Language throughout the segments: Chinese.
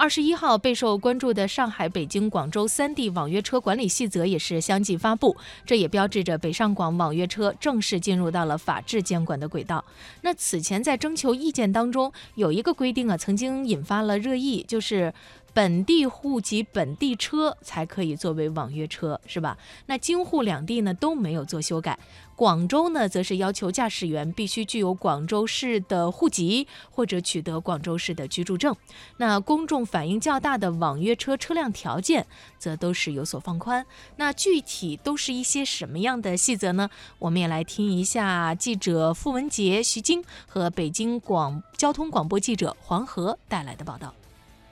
二十一号，备受关注的上海、北京、广州三地网约车管理细则也是相继发布，这也标志着北上广网约车正式进入到了法制监管的轨道。那此前在征求意见当中，有一个规定啊，曾经引发了热议，就是。本地户籍本地车才可以作为网约车，是吧？那京沪两地呢都没有做修改。广州呢，则是要求驾驶员必须具有广州市的户籍或者取得广州市的居住证。那公众反映较大的网约车车辆条件，则都是有所放宽。那具体都是一些什么样的细则呢？我们也来听一下记者付文杰、徐晶和北京广交通广播记者黄河带来的报道。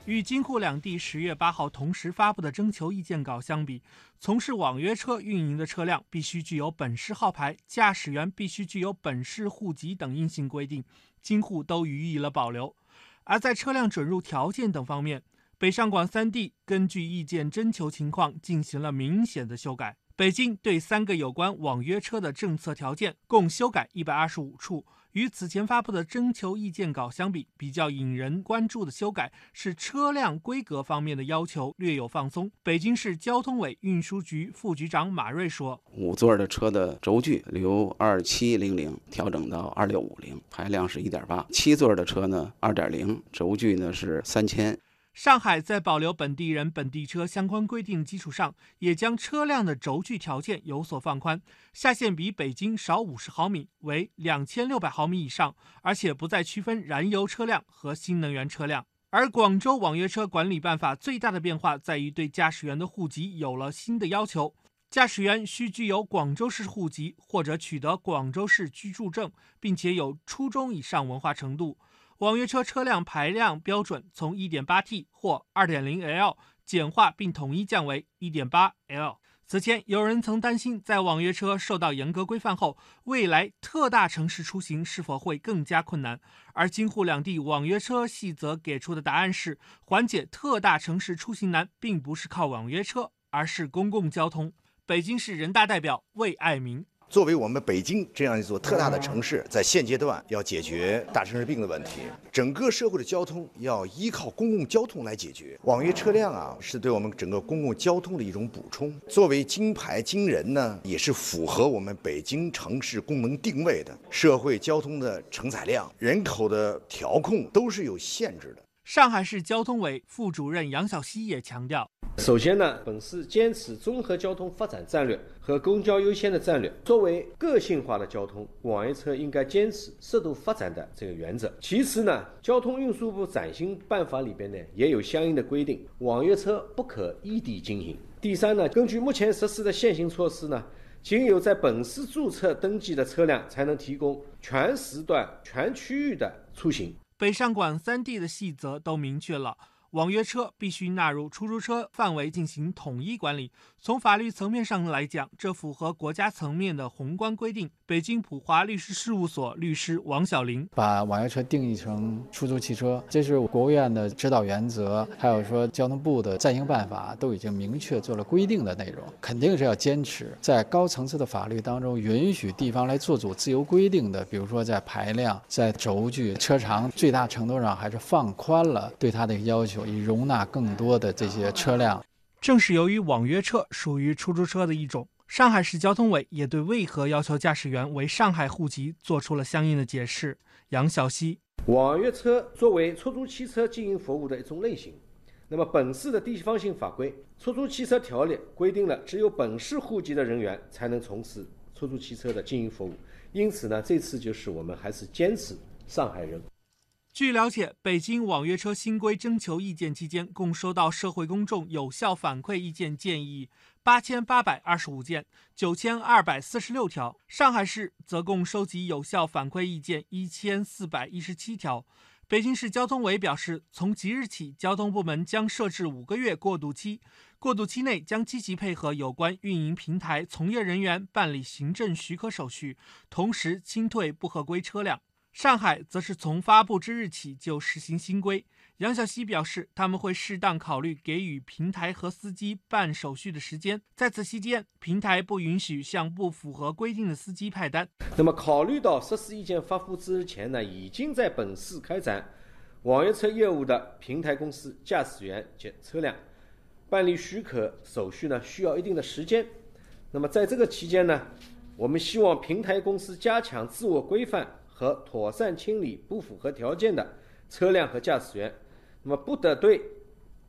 与京沪两地十月八号同时发布的征求意见稿相比，从事网约车运营的车辆必须具有本市号牌，驾驶员必须具有本市户籍等硬性规定，京沪都予以了保留。而在车辆准入条件等方面，北上广三地根据意见征求情况进行了明显的修改。北京对三个有关网约车的政策条件共修改一百二十五处。与此前发布的征求意见稿相比，比较引人关注的修改是车辆规格方面的要求略有放松。北京市交通委运输局副局长马瑞说：“五座的车的轴距由二七零零调整到二六五零，排量是一点八；七座的车呢，二点零，轴距呢是三千。”上海在保留本地人本地车相关规定基础上，也将车辆的轴距条件有所放宽，下限比北京少五十毫米，为两千六百毫米以上，而且不再区分燃油车辆和新能源车辆。而广州网约车管理办法最大的变化在于对驾驶员的户籍有了新的要求，驾驶员需具有广州市户籍或者取得广州市居住证，并且有初中以上文化程度。网约车车辆排量标准从 1.8T 或 2.0L 简化并统一降为 1.8L。此前，有人曾担心，在网约车受到严格规范后，未来特大城市出行是否会更加困难？而京沪两地网约车细则给出的答案是，缓解特大城市出行难，并不是靠网约车，而是公共交通。北京市人大代表魏爱民。作为我们北京这样一座特大的城市，在现阶段要解决大城市病的问题，整个社会的交通要依靠公共交通来解决。网约车辆啊，是对我们整个公共交通的一种补充。作为金牌金人呢，也是符合我们北京城市功能定位的。社会交通的承载量、人口的调控都是有限制的。上海市交通委副主任杨晓西也强调。首先呢，本市坚持综合交通发展战略和公交优先的战略。作为个性化的交通，网约车应该坚持适度发展的这个原则。其次呢，交通运输部暂行办法里边呢也有相应的规定，网约车不可异地经营。第三呢，根据目前实施的现行措施呢，仅有在本市注册登记的车辆才能提供全时段、全区域的出行。北上广三地的细则都明确了。网约车必须纳入出租车范围进行统一管理。从法律层面上来讲，这符合国家层面的宏观规定。北京普华律师事务所律师王小林把网约车定义成出租汽车，这是国务院的指导原则，还有说交通部的暂行办法都已经明确做了规定的内容，肯定是要坚持在高层次的法律当中允许地方来做主自由规定的，比如说在排量、在轴距、车长，最大程度上还是放宽了对它的要求。以容纳更多的这些车辆。正是由于网约车属于出租车的一种，上海市交通委也对为何要求驾驶员为上海户籍做出了相应的解释。杨晓西，网约车作为出租汽车经营服务的一种类型，那么本市的地方性法规《出租汽车条例》规定了，只有本市户籍的人员才能从事出租汽车的经营服务。因此呢，这次就是我们还是坚持上海人。据了解，北京网约车新规征求意见期间，共收到社会公众有效反馈意见建议八千八百二十五件，九千二百四十六条；上海市则共收集有效反馈意见一千四百一十七条。北京市交通委表示，从即日起，交通部门将设置五个月过渡期，过渡期内将积极配合有关运营平台从业人员办理行政许可手续，同时清退不合规车辆。上海则是从发布之日起就实行新规。杨晓西表示，他们会适当考虑给予平台和司机办手续的时间，在此期间，平台不允许向不符合规定的司机派单。那么，考虑到实施意见发布之前呢，已经在本市开展网约车业务的平台公司、驾驶员及车辆办理许可手续呢，需要一定的时间。那么在这个期间呢，我们希望平台公司加强自我规范和妥善清理不符合条件的车辆和驾驶员。那么不得对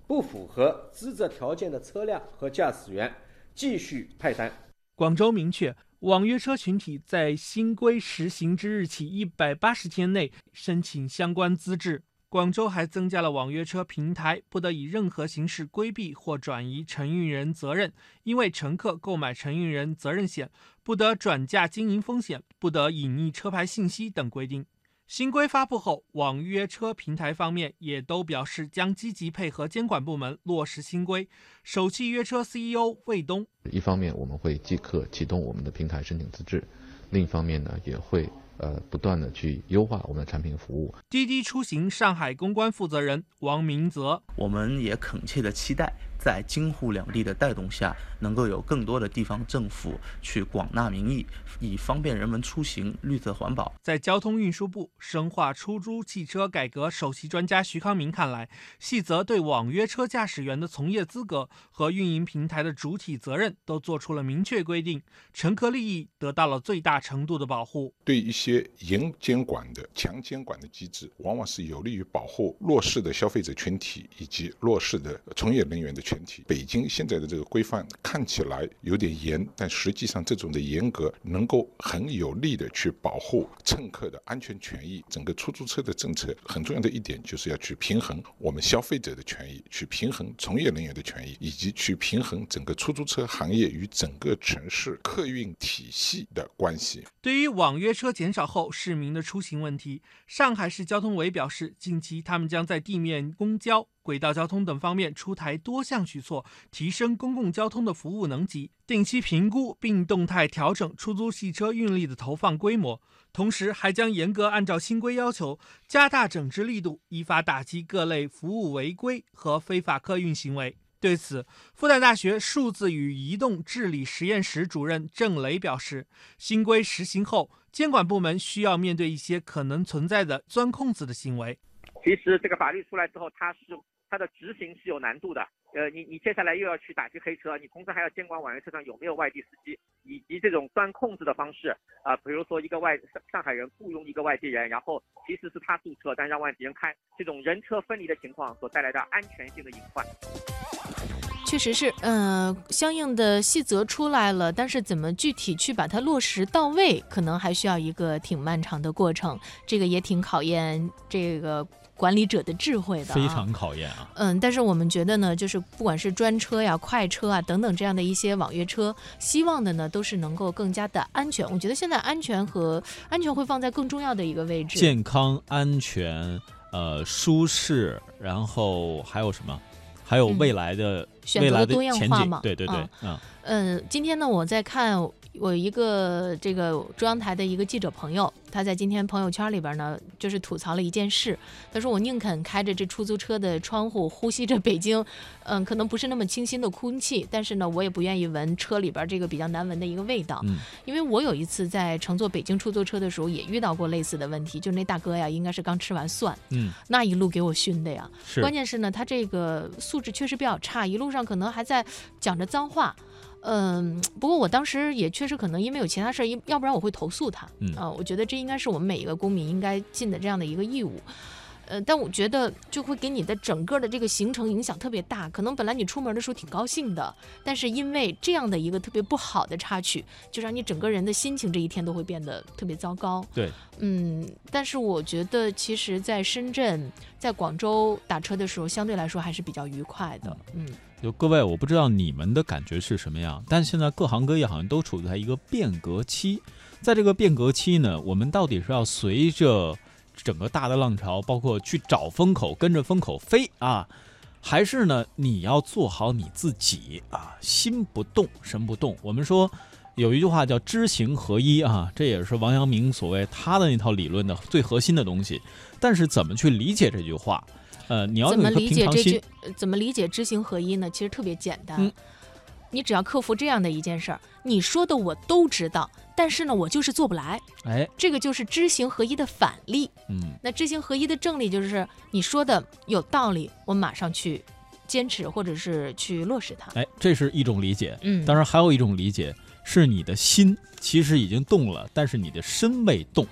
不符合资质条件的车辆和驾驶员继续派单。广州明确，网约车群体在新规实行之日起一百八十天内申请相关资质。广州还增加了网约车平台不得以任何形式规避或转移承运人责任，因为乘客购买承运人责任险，不得转嫁经营风险，不得隐匿车牌信息等规定。新规发布后，网约车平台方面也都表示将积极配合监管部门落实新规。首汽约车 CEO 魏东，一方面我们会即刻启动我们的平台申请资质，另一方面呢也会。呃，不断的去优化我们的产品服务。滴滴出行上海公关负责人王明泽，我们也恳切的期待。在京沪两地的带动下，能够有更多的地方政府去广纳民意，以方便人们出行、绿色环保。在交通运输部深化出租汽车改革首席专家徐康明看来，细则对网约车驾驶员的从业资格和运营平台的主体责任都做出了明确规定，乘客利益得到了最大程度的保护。对一些严监管的、强监管的机制，往往是有利于保护弱势的消费者群体以及弱势的从业人员的。全体北京现在的这个规范看起来有点严，但实际上这种的严格能够很有力的去保护乘客的安全权益。整个出租车的政策很重要的一点就是要去平衡我们消费者的权益，去平衡从业人员的权益，以及去平衡整个出租车行业与整个城市客运体系的关系。对于网约车减少后市民的出行问题，上海市交通委表示，近期他们将在地面公交。轨道交通等方面出台多项举措，提升公共交通的服务能级，定期评估并动态调整出租汽车运力的投放规模。同时，还将严格按照新规要求，加大整治力度，依法打击各类服务违规和非法客运行为。对此，复旦大学数字与移动治理实验室主任郑雷表示，新规实行后，监管部门需要面对一些可能存在的钻空子的行为。其实，这个法律出来之后，它是。它的执行是有难度的，呃，你你接下来又要去打击黑车，你同时还要监管网约车上有没有外地司机，以及这种钻空子的方式啊，比如说一个外上上海人雇佣一个外地人，然后其实是他注册，但让外地人开，这种人车分离的情况所带来的安全性的隐患。确实是，嗯，相应的细则出来了，但是怎么具体去把它落实到位，可能还需要一个挺漫长的过程，这个也挺考验这个。管理者的智慧的，非常考验啊。嗯，但是我们觉得呢，就是不管是专车呀、快车啊等等这样的一些网约车，希望的呢都是能够更加的安全。我觉得现在安全和安全会放在更重要的一个位置。健康、安全、呃，舒适，然后还有什么？还有未来的选择多样化嘛？对对对，嗯。嗯，今天呢，我在看。我一个这个中央台的一个记者朋友，他在今天朋友圈里边呢，就是吐槽了一件事。他说：“我宁肯开着这出租车的窗户，呼吸着北京，嗯，可能不是那么清新的空气，但是呢，我也不愿意闻车里边这个比较难闻的一个味道。嗯，因为我有一次在乘坐北京出租车的时候，也遇到过类似的问题。就那大哥呀，应该是刚吃完蒜，嗯，那一路给我熏的呀。关键是呢，他这个素质确实比较差，一路上可能还在讲着脏话。”嗯，不过我当时也确实可能因为有其他事儿，要不然我会投诉他。嗯啊，我觉得这应该是我们每一个公民应该尽的这样的一个义务。呃，但我觉得就会给你的整个的这个行程影响特别大。可能本来你出门的时候挺高兴的，但是因为这样的一个特别不好的插曲，就让你整个人的心情这一天都会变得特别糟糕。对，嗯，但是我觉得其实在深圳、在广州打车的时候，相对来说还是比较愉快的。嗯。就各位，我不知道你们的感觉是什么样，但现在各行各业好像都处在一个变革期，在这个变革期呢，我们到底是要随着整个大的浪潮，包括去找风口，跟着风口飞啊，还是呢，你要做好你自己啊，心不动，神不动。我们说有一句话叫知行合一啊，这也是王阳明所谓他的那套理论的最核心的东西。但是怎么去理解这句话？呃，你要怎么理解这句？怎么理解知行合一呢？其实特别简单。你只要克服这样的一件事儿，你说的我都知道，但是呢，我就是做不来。哎，这个就是知行合一的反例。嗯，那知行合一的正例就是你说的有道理，我马上去坚持或者是去落实它。哎，这是一种理解。嗯，当然还有一种理解是你的心其实已经动了，但是你的身未动。